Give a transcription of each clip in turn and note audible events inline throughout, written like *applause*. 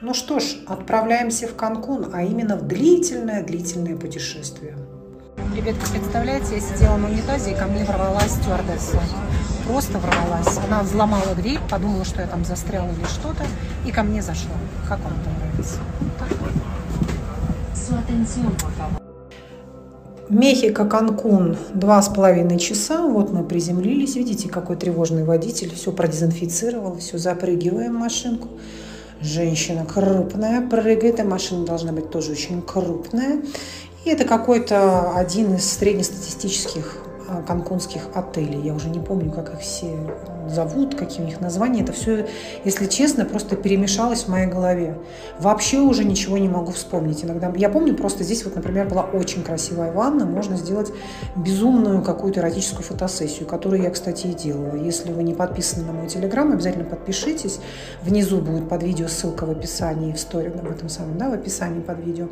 Ну что ж, отправляемся в Канкун, а именно в длительное-длительное путешествие. Ребятки, представляете, я сидела на унитазе, и ко мне ворвалась стюардесса. Просто ворвалась. Она взломала дверь, подумала, что я там застряла или что-то, и ко мне зашла. Как вам это нравится? Мехико, Канкун, два с половиной часа. Вот мы приземлились. Видите, какой тревожный водитель. Все продезинфицировал, все, запрыгиваем в машинку. Женщина крупная прыгает, и машина должна быть тоже очень крупная. И это какой-то один из среднестатистических а, канкунских отелей. Я уже не помню, как их все зовут, какие у них названия. Это все, если честно, просто перемешалось в моей голове. Вообще уже ничего не могу вспомнить. Иногда я помню, просто здесь вот, например, была очень красивая ванна. Можно сделать безумную какую-то эротическую фотосессию, которую я, кстати, и делала. Если вы не подписаны на мой телеграм, обязательно подпишитесь. Внизу будет под видео ссылка в описании, в сторе, в этом самом, да, в описании под видео.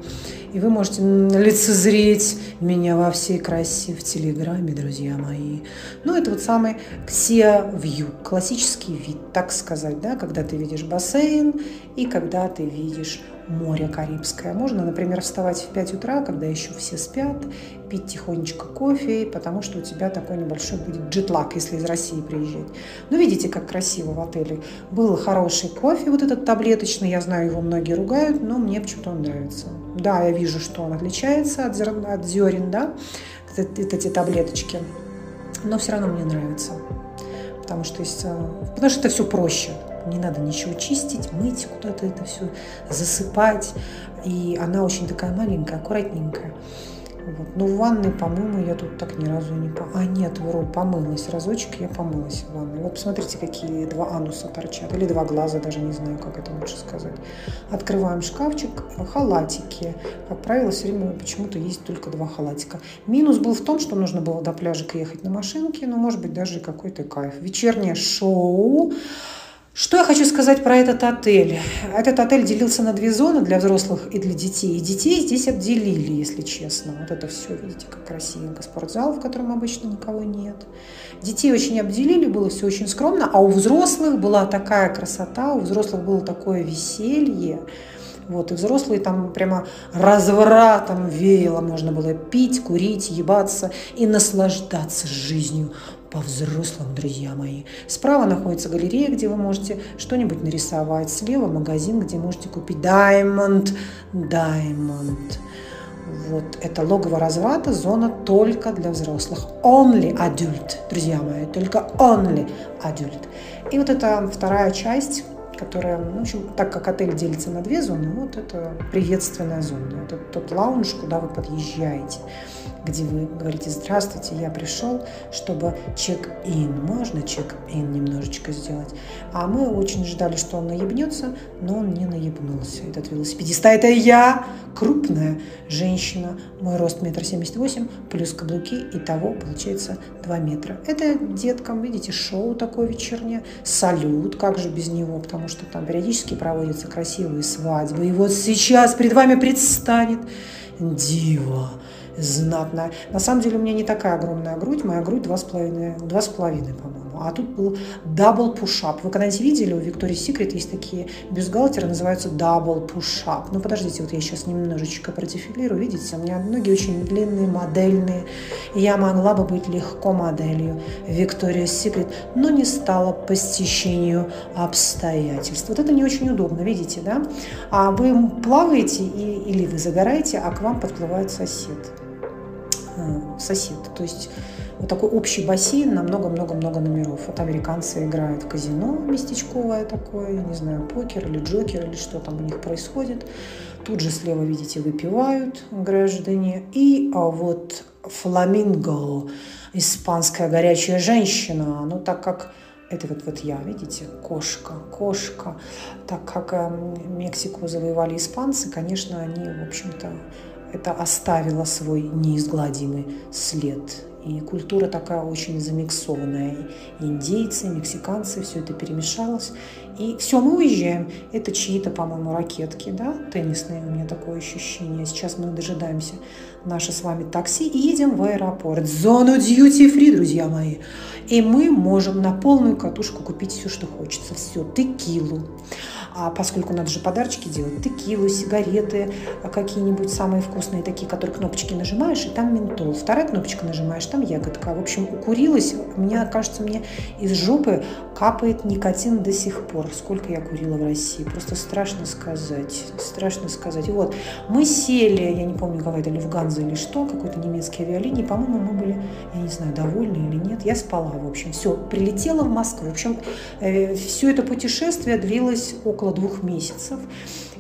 И вы можете лицезреть меня во всей красе в телеграме, друзья мои. Ну, это вот самый Xia View view, классический вид, так сказать, да, когда ты видишь бассейн и когда ты видишь море Карибское. Можно, например, вставать в 5 утра, когда еще все спят, пить тихонечко кофе, потому что у тебя такой небольшой будет джетлаг, если из России приезжать. Ну, видите, как красиво в отеле. Был хороший кофе, вот этот таблеточный, я знаю, его многие ругают, но мне почему-то он нравится. Да, я вижу, что он отличается от зерен, от зерен да, эти таблеточки, но все равно мне нравится потому что, есть, э, потому что это все проще. Не надо ничего чистить, мыть куда-то это все, засыпать. И она очень такая маленькая, аккуратненькая. Вот. Но в ванной, по-моему, я тут так ни разу не... По... А, нет, вру, помылась. Разочек я помылась в ванной. Вот посмотрите, какие два ануса торчат. Или два глаза, даже не знаю, как это лучше сказать. Открываем шкафчик. Халатики. Как правило, все время почему-то есть только два халатика. Минус был в том, что нужно было до пляжика ехать на машинке. Но, может быть, даже какой-то кайф. Вечернее шоу. Что я хочу сказать про этот отель? Этот отель делился на две зоны для взрослых и для детей. И детей здесь обделили, если честно. Вот это все, видите, как красивенько. Спортзал, в котором обычно никого нет. Детей очень обделили, было все очень скромно. А у взрослых была такая красота, у взрослых было такое веселье. Вот, и взрослые там прямо развратом веяло. Можно было пить, курить, ебаться и наслаждаться жизнью по-взрослому, друзья мои. Справа находится галерея, где вы можете что-нибудь нарисовать. Слева магазин, где можете купить Diamond. Diamond. Вот это логово разврата, зона только для взрослых. Only adult, друзья мои, только only adult. И вот это вторая часть, которая, ну, в общем, так как отель делится на две зоны, вот это приветственная зона. Это тот лаунж, куда вы подъезжаете где вы говорите «Здравствуйте, я пришел, чтобы чек-ин». Можно чек-ин немножечко сделать? А мы очень ждали, что он наебнется, но он не наебнулся. Этот велосипедист. А это я, крупная женщина, мой рост метр семьдесят восемь, плюс каблуки, и того получается 2 метра. Это деткам, видите, шоу такое вечернее, салют, как же без него, потому что там периодически проводятся красивые свадьбы. И вот сейчас перед вами предстанет дива, знатная. На самом деле у меня не такая огромная грудь, моя грудь 2,5, 2,5 по-моему. А тут был double push-up. Вы когда-нибудь видели, у Виктории Секрет есть такие бюстгальтеры, называются double push-up. Ну, подождите, вот я сейчас немножечко продефилирую. Видите, у меня ноги очень длинные, модельные. И я могла бы быть легко моделью Виктория Секрет, но не стала по стечению обстоятельств. Вот это не очень удобно, видите, да? А вы плаваете и, или вы загораете, а к вам подплывает сосед. Э, сосед. То есть вот такой общий бассейн на много-много-много номеров. Вот американцы играют в казино местечковое такое, не знаю, покер или джокер или что там у них происходит. Тут же слева, видите, выпивают граждане. И а вот фламинго, испанская горячая женщина, ну так как это вот, вот я, видите, кошка, кошка. Так как э, Мексику завоевали испанцы, конечно, они, в общем-то, это оставило свой неизгладимый след. И культура такая очень замиксованная. Индейцы, мексиканцы, все это перемешалось. И все, мы уезжаем. Это чьи-то, по-моему, ракетки, да, теннисные у меня такое ощущение. Сейчас мы дожидаемся наше с вами такси и едем в аэропорт. Зону duty-free, друзья мои. И мы можем на полную катушку купить все, что хочется. Все, текилу, А поскольку надо же подарочки делать, текилу, сигареты, а какие-нибудь самые вкусные такие, которые кнопочки нажимаешь, и там ментол. Вторая кнопочка нажимаешь, там ягодка. В общем, укурилась, мне кажется, мне из жопы капает никотин до сих пор. Сколько я курила в России. Просто страшно сказать. Страшно сказать. И вот, мы сели, я не помню, какая-то Люфганза или что, какой-то немецкий авиалинии. По-моему, мы были, я не знаю, довольны или нет. Я спала, в общем. Все, прилетела в Москву. В общем, э, все это путешествие длилось около двух месяцев.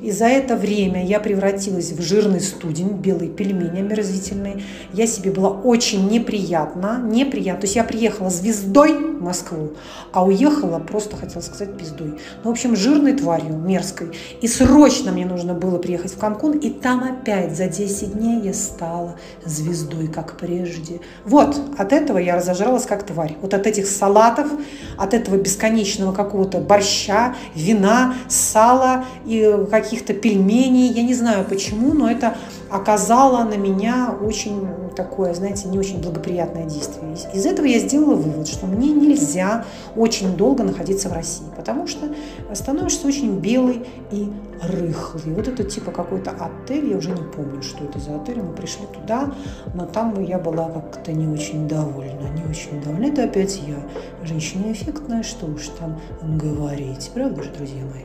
И за это время я превратилась в жирный студень, белый пельмень омерзительный. Я себе была очень неприятна, неприятна. То есть я приехала звездой в Москву, а уехала просто, хотела сказать, пиздой. Ну, в общем, жирной тварью, мерзкой. И срочно мне нужно было приехать в Канкун, и там опять за 10 дней я стала звездой, как прежде. Вот, от этого я разожралась как тварь. Вот от этих салатов, от этого бесконечного какого-то борща, вина, сала и каких каких-то пельменей, я не знаю почему, но это оказало на меня очень такое, знаете, не очень благоприятное действие. Из этого я сделала вывод, что мне нельзя очень долго находиться в России, потому что становишься очень белый и рыхлый. Вот это типа какой-то отель, я уже не помню, что это за отель, мы пришли туда, но там я была как-то не очень довольна, не очень довольна. Это опять я, женщина эффектная, что уж там говорить, правда же, друзья мои?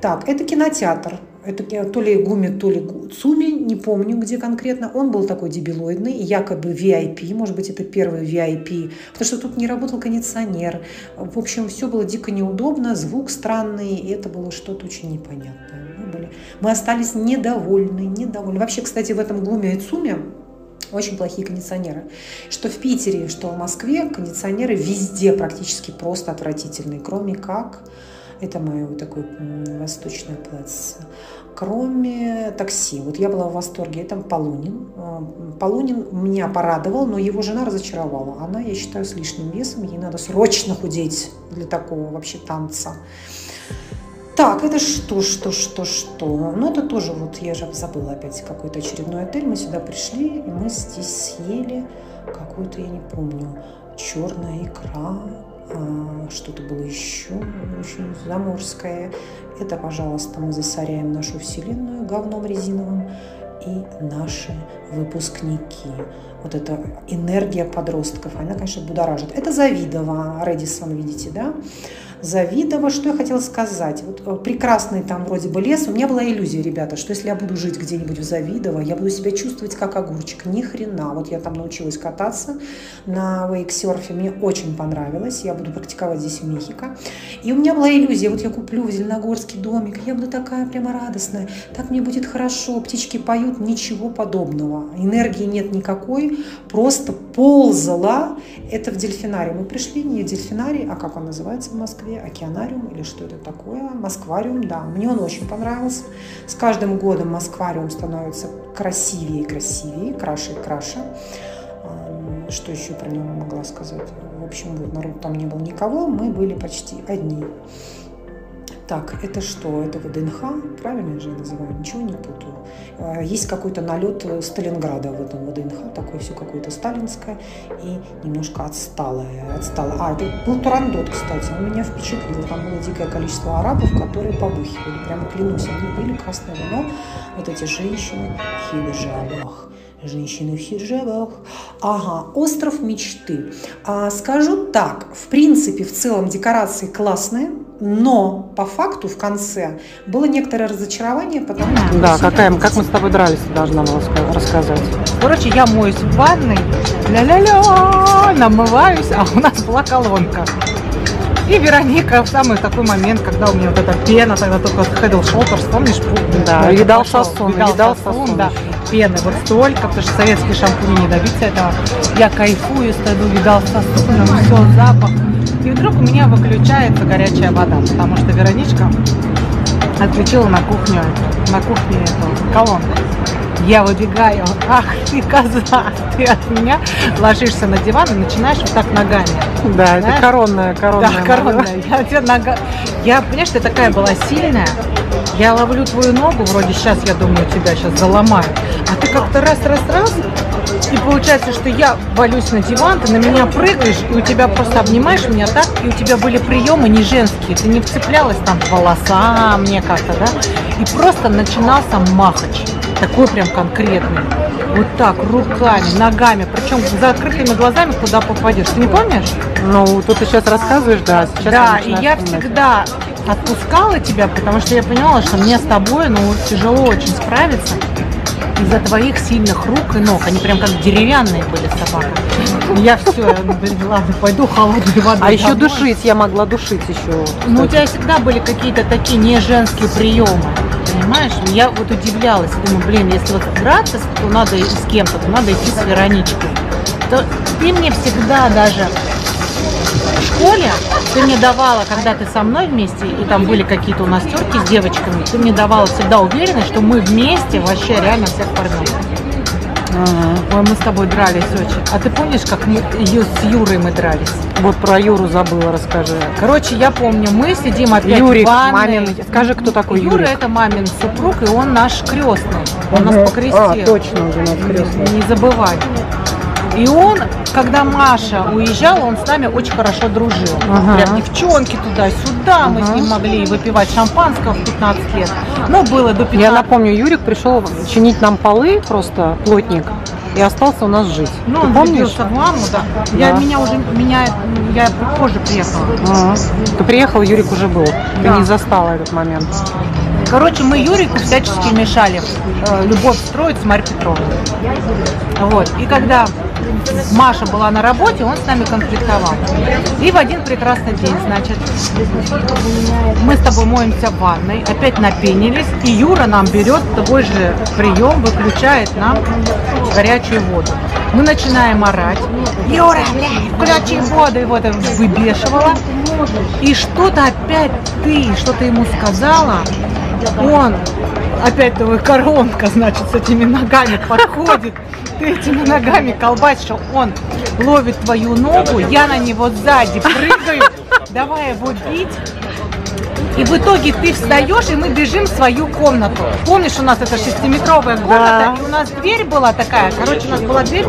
Так, это кинотеатр. Это то ли Гуми, то ли Цуми, не помню, где конкретно. Он был такой дебилоидный, якобы VIP, может быть, это первый VIP, потому что тут не работал кондиционер. В общем, все было дико неудобно, звук странный, и это было что-то очень непонятное. Мы, были... Мы остались недовольны, недовольны. Вообще, кстати, в этом Гуме и Цуме очень плохие кондиционеры. Что в Питере, что в Москве кондиционеры везде практически просто отвратительные, кроме как это мое вот такое восточное платье. Кроме такси. Вот я была в восторге. Это Полунин. А, Полунин меня порадовал, но его жена разочаровала. Она, я считаю, с лишним весом. Ей надо срочно худеть для такого вообще танца. Так, это что, что, что, что? Ну, это тоже вот, я же забыла опять какой-то очередной отель. Мы сюда пришли, и мы здесь съели какую-то, я не помню, черная икра, что-то было еще очень заморское. Это, пожалуйста, мы засоряем нашу вселенную говном резиновым и наши выпускники. Вот эта энергия подростков, она, конечно, будоражит. Это Завидово, Редисон, видите, да? Завидово, что я хотела сказать. Вот э, прекрасный там вроде бы лес. У меня была иллюзия, ребята, что если я буду жить где-нибудь в Завидово, я буду себя чувствовать как огурчик. Ни хрена. Вот я там научилась кататься на вейксерфе. Мне очень понравилось. Я буду практиковать здесь в Мехико. И у меня была иллюзия, вот я куплю в Зеленогорский домик, я буду такая прямо радостная, так мне будет хорошо, птички поют, ничего подобного. Энергии нет никакой, просто ползала. Это в дельфинарий. Мы пришли не в дельфинарий, а как он называется в Москве? Океанариум или что это такое. Москвариум, да, мне он очень понравился. С каждым годом Москвариум становится красивее и красивее, краше и краше. Что еще про него могла сказать? В общем, народ там не был никого, мы были почти одни. Так, это что? Это ВДНХ? Правильно же я называю? Ничего не путаю. А, есть какой-то налет Сталинграда в этом ВДНХ, такое все какое-то сталинское и немножко отсталое. отсталое. А, это был Турандот, кстати, он меня впечатлил. Там было дикое количество арабов, которые побухивали. Прямо клянусь, они пили красное вино. Вот эти женщины в хиджабах женщины в хиджабах. Ага, остров мечты. А, скажу так, в принципе, в целом декорации классные, но по факту в конце было некоторое разочарование, потому что... Да, какая, как мы с тобой дрались, должна была рассказать. Короче, я моюсь в ванной, ля-ля-ля, намываюсь, а у нас была колонка. И Вероника в самый такой момент, когда у меня вот эта пена, тогда только Head Shoulders, помнишь? Да, видал сосун, видал, видал сосун, да. Пены вот столько, потому что советские шампуни не добиться этого. Я кайфую, стою, видал сосун, все, запах. И вдруг у меня выключается горячая вода, потому что Вероничка отключила на кухню, на кухне эту колонку. Я выбегаю, ах ты коза, ты от меня ложишься на диван и начинаешь вот так ногами. Да, знаешь? это коронная, коронная. Да, коронная. Я, я, нога... я, понимаешь, ты такая была сильная, я ловлю твою ногу, вроде сейчас, я думаю, тебя сейчас заломаю, а ты как-то раз-раз-раз И получается, что я валюсь на диван, ты на меня прыгаешь, и у тебя просто обнимаешь меня так, и у тебя были приемы не женские. Ты не вцеплялась там в волоса мне как-то, да? И просто начинался махач. Такой прям конкретный. Вот так, руками, ногами, причем с закрытыми глазами, куда попадешь. Ты не помнишь? Ну, тут ты сейчас рассказываешь, да. Сейчас да, и я вспоминать. всегда отпускала тебя, потому что я понимала, что мне с тобой, ну, тяжело очень справиться из-за твоих сильных рук и ног. Они прям как деревянные были собаки. Я все, блин, ладно, пойду холодной водой. А еще душить, я могла душить еще. Ну, у тебя всегда были какие-то такие не женские приемы. Понимаешь? Я вот удивлялась. Думаю, блин, если вот драться, то надо с кем-то, то надо идти с Вероничкой. То ты мне всегда даже в школе ты мне давала, когда ты со мной вместе, и там были какие-то у нас терки с девочками, ты мне давала всегда уверенность, что мы вместе вообще реально всех порвем. Ой, мы с тобой дрались очень. А ты помнишь, как мы Ю- с Юрой мы дрались? Вот про Юру забыла, расскажи. Короче, я помню, мы сидим опять Юрик, в ванной. мамин. Скажи, кто такой Юра Юрик? это мамин супруг, и он наш крестный. Он Мгм. нас покрестил. А, точно, уже нас крестный. Не забывай. И он, когда Маша уезжала, он с нами очень хорошо дружил. Ага. Прям девчонки туда-сюда, мы с Ага. ним могли выпивать шампанского в 15 лет. Ну, было до 15. Я напомню, Юрик пришел чинить нам полы, просто плотник, и остался у нас жить. Ну, Ты он помнишь? в маму, да. Я Да. меня уже, меня, я позже приехала. Ага. Ты приехал, Юрик уже был. Ты Да. не застала этот момент. Короче, мы Юрику всячески мешали э, любовь строить с Марьей Петровной. Вот. И когда Маша была на работе, он с нами конфликтовал. И в один прекрасный день, значит, мы с тобой моемся в ванной, опять напенились, и Юра нам берет такой же прием, выключает нам горячую воду. Мы начинаем орать. Юра, блядь, включи воду, его это выбешивало. И что-то опять ты, что-то ему сказала, он, опять твой коронка, значит, с этими ногами подходит, ты этими ногами колбасишь, он ловит твою ногу, я на него сзади прыгаю, давай его бить. И в итоге ты встаешь, и мы бежим в свою комнату. Помнишь, у нас это шестиметровая комната, Да. и у нас дверь была такая, короче, у нас была дверь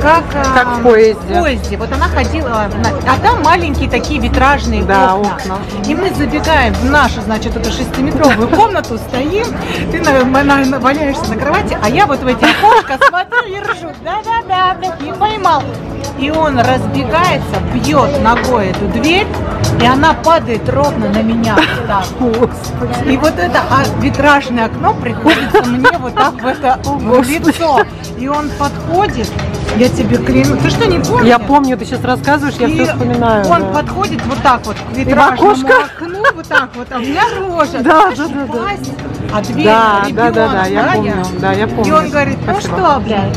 как, а, Как в поезде. в поезде. Вот она ходила, а там маленькие такие витражные Да, окна. окна. И мы забегаем в нашу, значит, эту шестиметровую комнату, стоим, ты на- на- на- валяешься на кровати, а я вот в эти окошко смотрю и ржу. Да-да-да, не поймал. И он разбегается, бьет ногой эту дверь, и она падает ровно на меня. так. И вот это а, витражное окно приходится мне вот так в это в лицо. И он подходит, я тебе клянусь. Ты что, не помнишь? Я помню, ты сейчас рассказываешь, я И все вспоминаю. Он да. подходит вот так вот к витражному окну, вот так вот, а у меня рожа. Да, да, да, да. А дверь, Да, да, ребенок, да, да, я помню, да, я И помню. он говорит, ну Спасибо. что, блядь,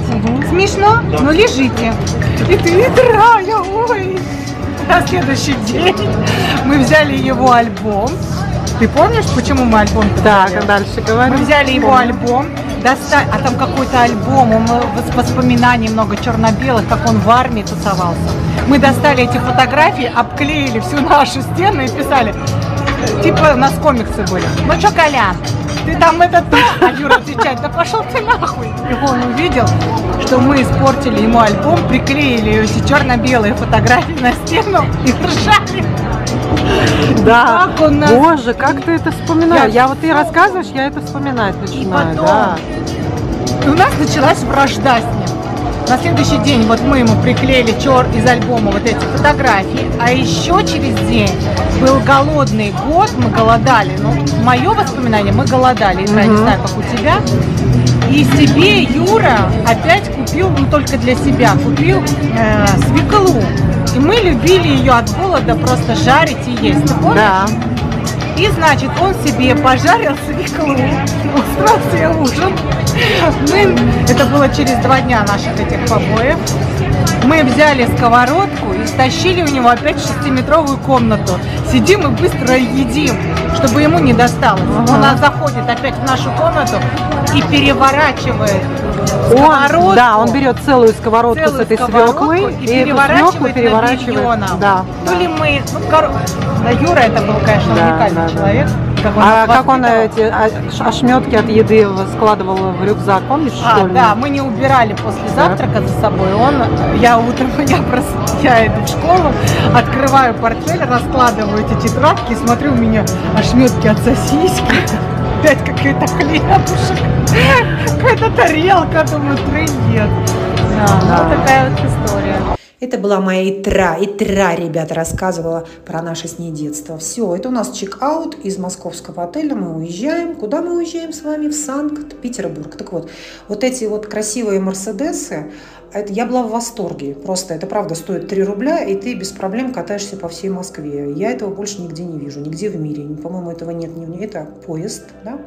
смешно? Ну лежите. И ты, дорогая, ой. На следующий день мы взяли его альбом. Ты помнишь, почему мы альбом Так, дальше говорим. мы взяли его альбом, достали, а там какой-то альбом, он, э, вос- воспоминаний много черно-белых, как он в армии тусовался. Мы достали эти фотографии, обклеили всю нашу стену и писали, типа у нас комиксы были. Ну что, Колян, ты там это то? А Юра отвечает, да пошел ты нахуй. И он увидел, что мы испортили ему альбом, приклеили эти черно-белые фотографии на стену и ржали. Да. Как он нас- Боже, как ты это вспоминаешь? Я Я, вот ты рассказываешь, я это вспоминать начинаю. потом да. И у нас началась вражда с ним. На следующий день вот мы ему приклеили чер из альбома вот эти фотографии, а еще через день был голодный год, мы голодали. Ну, мое воспоминание, мы голодали, я не знаю, как у тебя. И себе Юра опять купил, ну только для себя, купил э, свеклу. И мы любили ее от голода просто жарить и есть. Ты помнишь? Да. И, значит, он себе пожарил свеклу, устроил себе ужин. Мы, это было через два дня наших этих побоев. Мы взяли сковородку и стащили у него опять шестиметровую комнату. Сидим и быстро едим, чтобы ему не досталось. Ага. Он нас заходит опять в нашу комнату и переворачивает Он, сковородку. да, он берет целую сковородку целую с этой свеклой и, свеклу переворачивает, переворачивает. на. Да. То ли мы, ну, кор- да, Юра это был, конечно, Да, уникальный да, да. Как он А как он эти ошметки от еды складывал в рюкзак, помнишь, А, что ли? да, мы не убирали после завтрака за собой. Он, я утром, *laughs* я просто, я иду в школу, открываю портфель, раскладываю эти тетрадки, смотрю, у меня ошметки от сосиски, *laughs* опять какой-то хлебушек, *laughs* какая-то тарелка, думаю, трындец. Да, Да. вот такая вот история. Это была моя итра, итра, ребята, рассказывала про наше с ней детство. Все, это у нас чек-аут из московского отеля, мы уезжаем. Куда мы уезжаем с вами? В Санкт-Петербург. Так вот, вот эти вот красивые Мерседесы, это, я была в восторге. Просто это правда стоит 3 рубля, и ты без проблем катаешься по всей Москве. Я этого больше нигде не вижу, нигде в мире. По-моему, этого нет. в- Это поезд, да?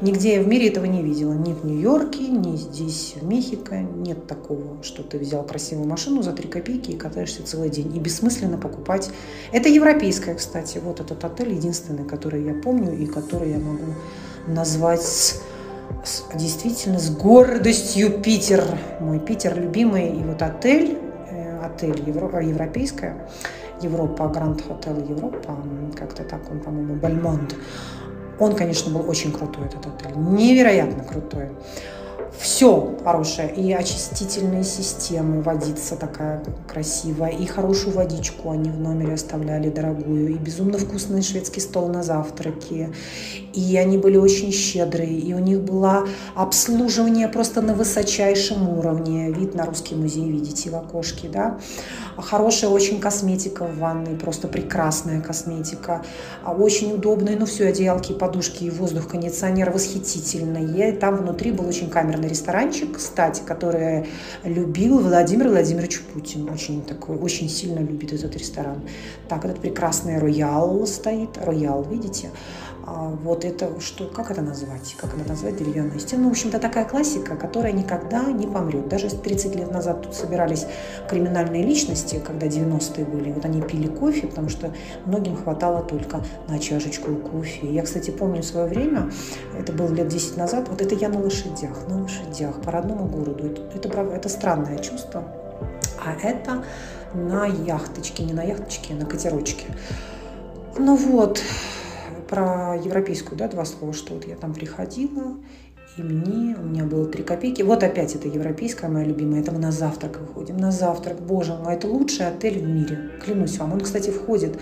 Нигде я в мире этого не видела. Ни в Нью-Йорке, ни здесь, в Мехико. Нет такого, что ты взял красивую машину за 3 копейки и катаешься целый день. И бессмысленно покупать. Это европейская, кстати. Вот этот отель единственный, который я помню и который я могу назвать действительно с гордостью Питер. Мой Питер любимый. И вот отель, э, отель Евро- европейская, Европа, Гранд Хотел Европа, как-то так он, по-моему, Бальмонт. Он, конечно, был очень крутой, этот отель. Невероятно крутой. Все хорошее. И очистительные системы, водица такая красивая, и хорошую водичку они в номере оставляли дорогую, и безумно вкусный шведский стол на завтраке. И они были очень щедрые, и у них было обслуживание просто на высочайшем уровне. Вид на русский музей видите в окошке, да. Хорошая очень косметика в ванной, просто прекрасная косметика. А Очень удобные, ну все, одеялки, подушки и воздух, кондиционер восхитительный. И там внутри был очень камерный ресторанчик, кстати, который любил Владимир Владимирович Путин. Очень такой, очень сильно любит этот ресторан. Так, этот прекрасный роял стоит. Роял, видите? А, Вот это что, как это назвать? Как это назвать? Деревянная стена. Ну, в общем-то, такая классика, которая никогда не помрет. Даже если 30 лет назад тут собирались криминальные личности, когда 90-е были, вот они пили кофе, потому что многим хватало только на чашечку кофе. Я, кстати, помню свое время, это было лет 10 назад, вот это я на лошадях, на лошадях по родному городу. Это, это, это странное чувство. А это на яхточке, не на яхточке, а на катерочке. Ну вот, про европейскую, да, два слова, что вот я там приходила, и мне, у меня было три копейки. Вот опять это европейская моя любимая, это мы на завтрак выходим. На завтрак, боже мой, это лучший отель в мире, клянусь вам. Он, кстати, входит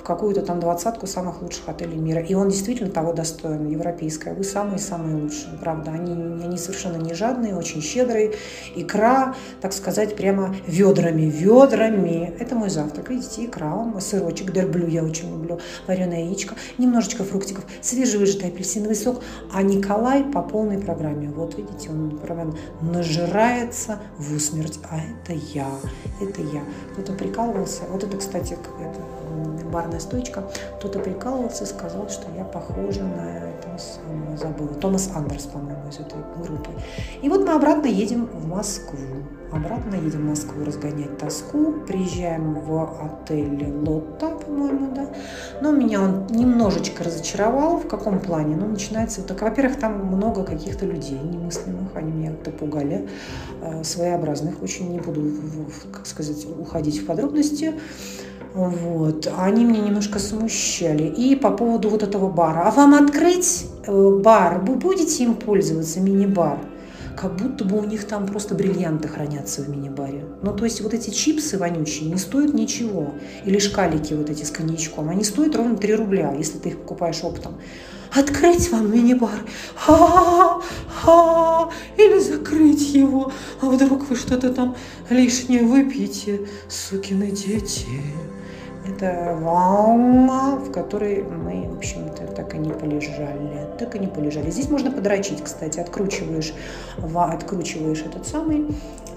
в какую-то там двадцатку самых лучших отелей мира. И он действительно того достоин, европейская. Вы самые-самые лучшие, правда. Они, они совершенно не жадные, очень щедрые. Икра, так сказать, прямо ведрами, ведрами. Это мой завтрак. Видите, икра, сырочек, дерблю я очень люблю, вареное яичко, немножечко фруктиков, свежевыжатый апельсиновый сок. А Николай по полной программе. Вот видите, он прямо нажирается в усмерть. А это я, это я. Кто-то прикалывался. Вот это, кстати, какая-то м, барная стойка. Кто-то прикалывался сказал, что я похожа на этого самого, забыла, Томас Андерс, по-моему, из этой группы. И вот мы обратно едем в Москву. Обратно едем в Москву разгонять тоску. Приезжаем в отель Лотта, по-моему, да. Но меня он немножечко разочаровал. В каком плане? Ну, начинается так. Во-первых, там много каких-то людей немыслимых. Они меня как-то пугали. э, Своеобразных. Очень не буду, как сказать, уходить в подробности. Вот. Они меня немножко смущали. И по поводу вот этого бара. А вам открыть э, бар? Вы будете им пользоваться, мини-бар? Как будто бы у них там просто бриллианты хранятся в мини-баре. Ну, то есть вот эти чипсы вонючие не стоят ничего. Или шкалики вот эти с коньячком. Они стоят ровно 3 рубля, если ты их покупаешь оптом. Открыть вам мини-бар? Или закрыть его? А вдруг вы что-то там лишнее выпьете, сукины дети? Это волна, в которой мы, в общем-то, так и не полежали. Так и не полежали. Здесь можно подрочить, кстати. Откручиваешь, ва- откручиваешь этот самый.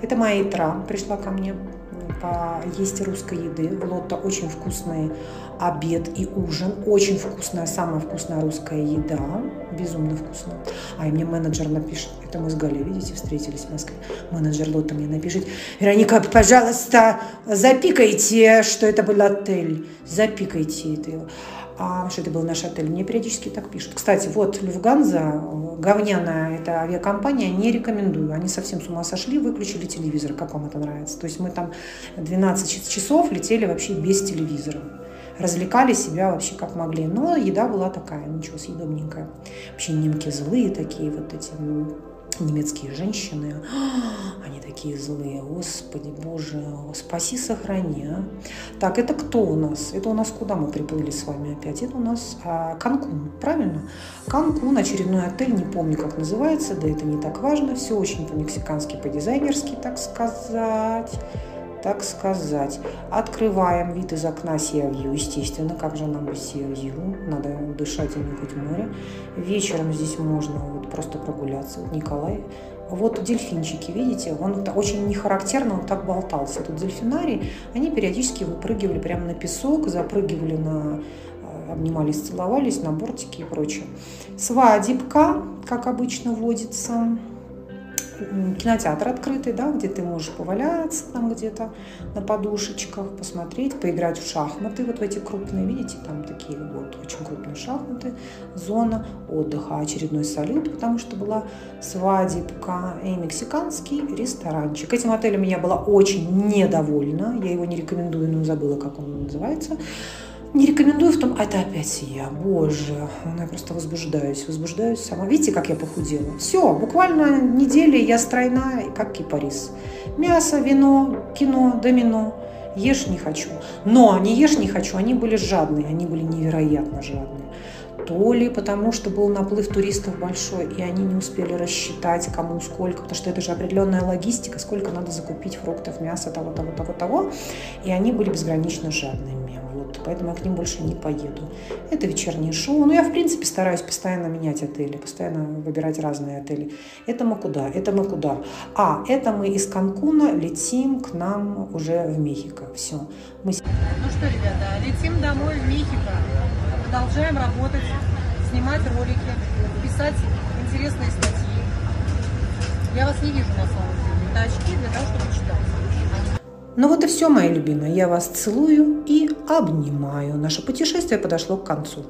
Это моя итра пришла ко мне поесть русской еды. В Лотто очень вкусный обед и ужин. Очень вкусная, самая вкусная русская еда. Безумно вкусно. А и мне менеджер напишет, это мы с Галей, видите, встретились в Москве. Менеджер Лотто мне напишет, Вероника, пожалуйста, запикайте, что это был отель. Запикайте это. А что это был наш отель? Мне периодически так пишут. Кстати, вот Люфганза, говняная эта авиакомпания, не рекомендую. Они совсем с ума сошли, выключили телевизор, как вам это нравится. То есть мы там 12 часов летели вообще без телевизора. развлекали себя вообще как могли. Но еда была такая, ничего, съедобненькая. Вообще немки злые такие вот эти, ну, немецкие женщины, *gasps* они такие злые, господи, боже, спаси, сохрани. А. Так, это кто у нас? Это у нас куда мы приплыли с вами опять? Это у нас а, Канкун, правильно? Канкун, очередной отель, не помню, как называется, да это не так важно, все очень по-мексикански, по-дизайнерски, так сказать так сказать. Открываем вид из окна Сиавью, естественно, как же нам без Сиавью, надо дышать и нюхать море. Вечером здесь можно вот просто прогуляться. Вот Николай, вот дельфинчики, видите, он очень нехарактерно, он так болтался. Тут дельфинарий, они периодически выпрыгивали прямо на песок, запрыгивали на э, обнимались, целовались на бортике и прочее. Свадебка, как обычно водится кинотеатр открытый, да, где ты можешь поваляться там где-то на подушечках, посмотреть, поиграть в шахматы, вот в эти крупные, видите, там такие вот очень крупные шахматы, зона отдыха, очередной салют, потому что была свадебка и мексиканский ресторанчик. Этим отелем я была очень недовольна, я его не рекомендую, но забыла, как он называется. Не рекомендую в том, а это опять я, боже, я просто возбуждаюсь, возбуждаюсь сама. Видите, как я похудела? Все, буквально недели я стройная, как кипарис. Мясо, вино, кино, домино. Ешь не хочу. Но не ешь не хочу, они были жадные, они были невероятно жадные. То ли потому, что был наплыв туристов большой, и они не успели рассчитать, кому сколько, потому что это же определенная логистика, сколько надо закупить фруктов, мяса, того, того, того, того. И они были безгранично жадными поэтому я к ним больше не поеду. Это вечернее шоу. Но я, в принципе, стараюсь постоянно менять отели, постоянно выбирать разные отели. Это мы куда? Это мы куда? А, это мы из Канкуна летим к нам уже в Мехико. Все. Мы... Ну что, ребята, летим домой в Мехико. Продолжаем работать, снимать ролики, писать интересные статьи. Я вас не вижу на самом деле. Это очки для того, чтобы читать. Ну вот и все, мои любимые. Я вас целую и обнимаю. Наше путешествие подошло к концу.